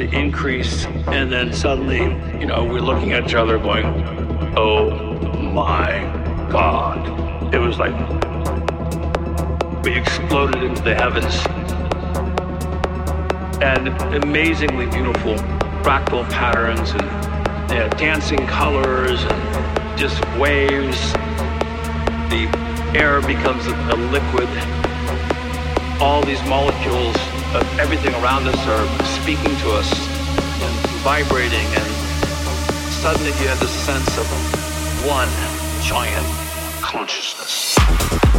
To increase, and then suddenly, you know, we're looking at each other going, "Oh my God!" It was like we exploded into the heavens, and amazingly beautiful fractal patterns and you know, dancing colors and just waves. The air becomes a, a liquid. All these molecules of everything around us are speaking to us and vibrating and suddenly you have the sense of one giant consciousness.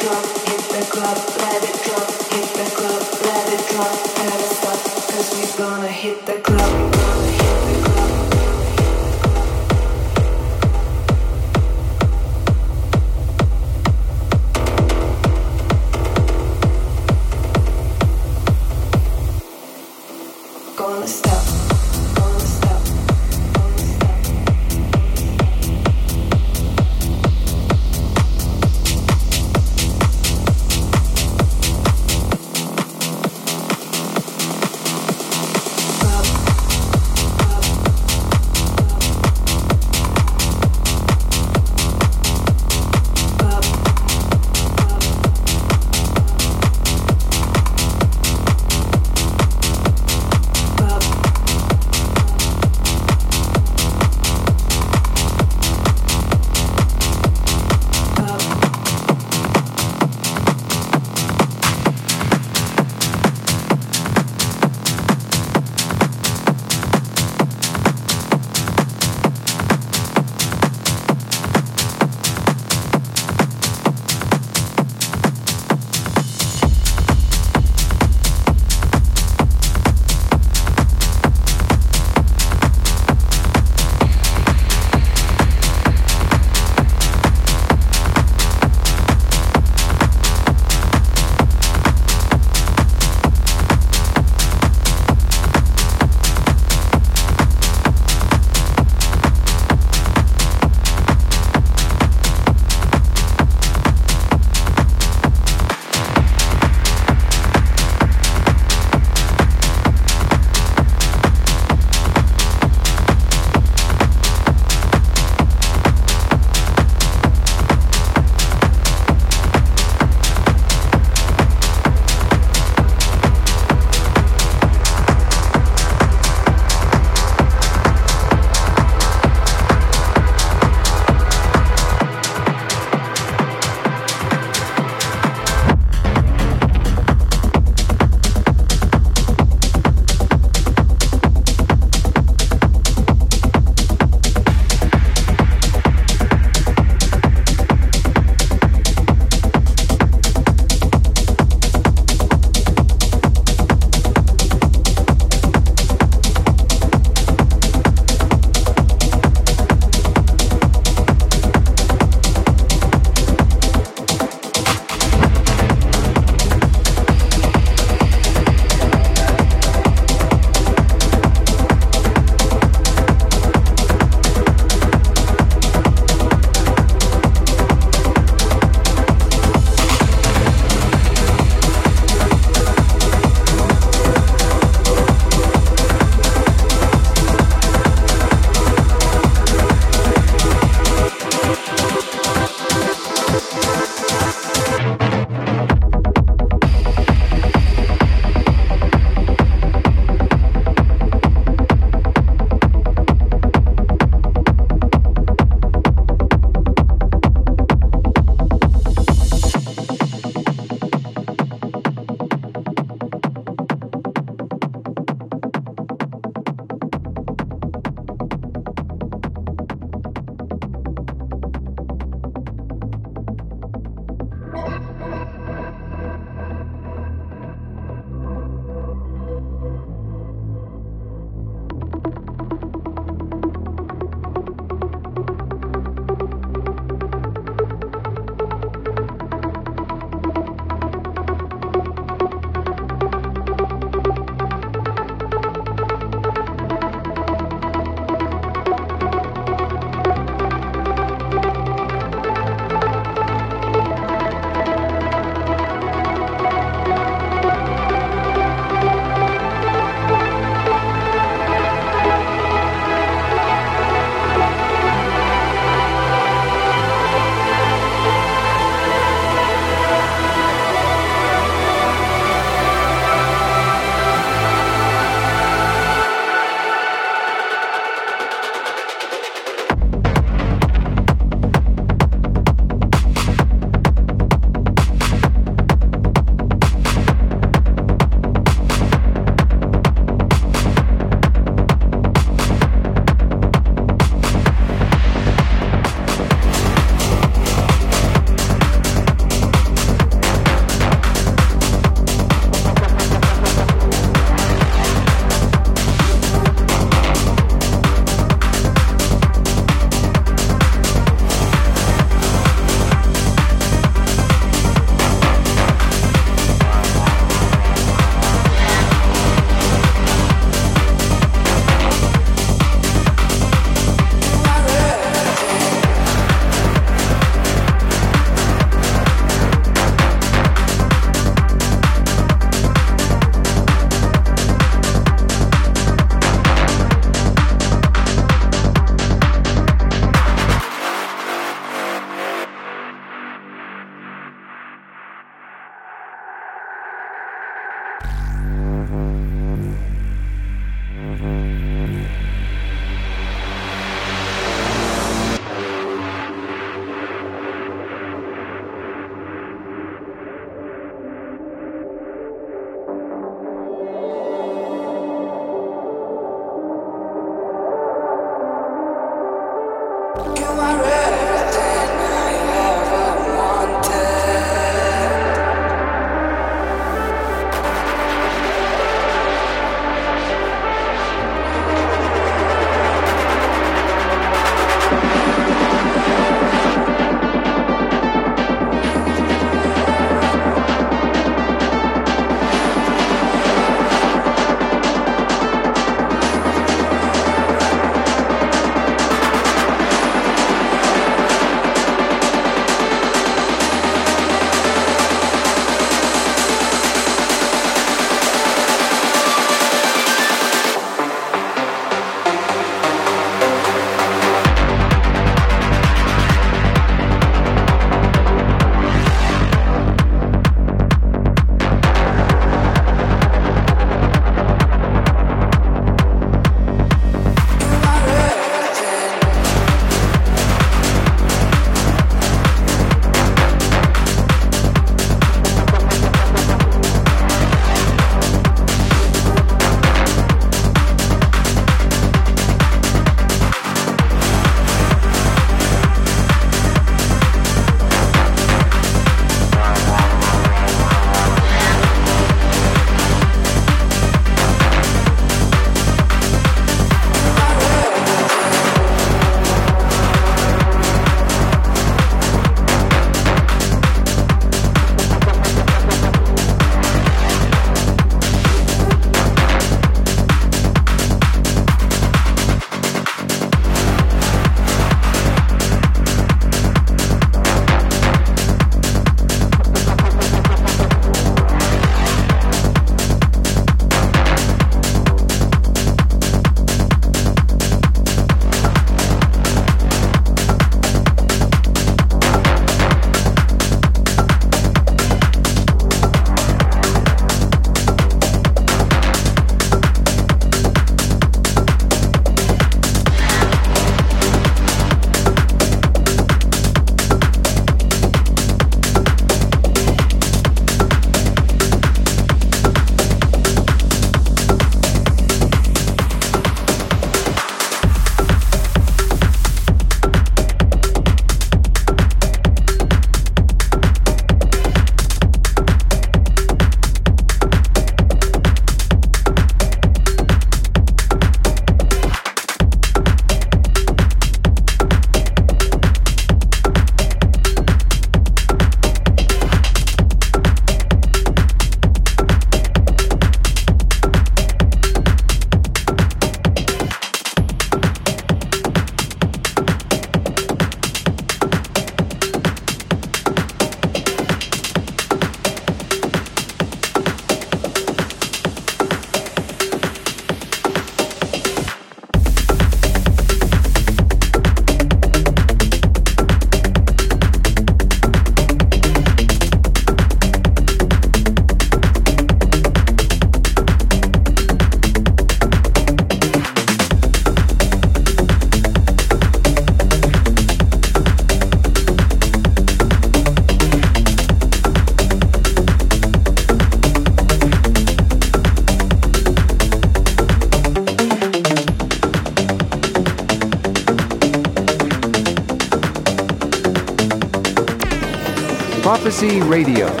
Radio.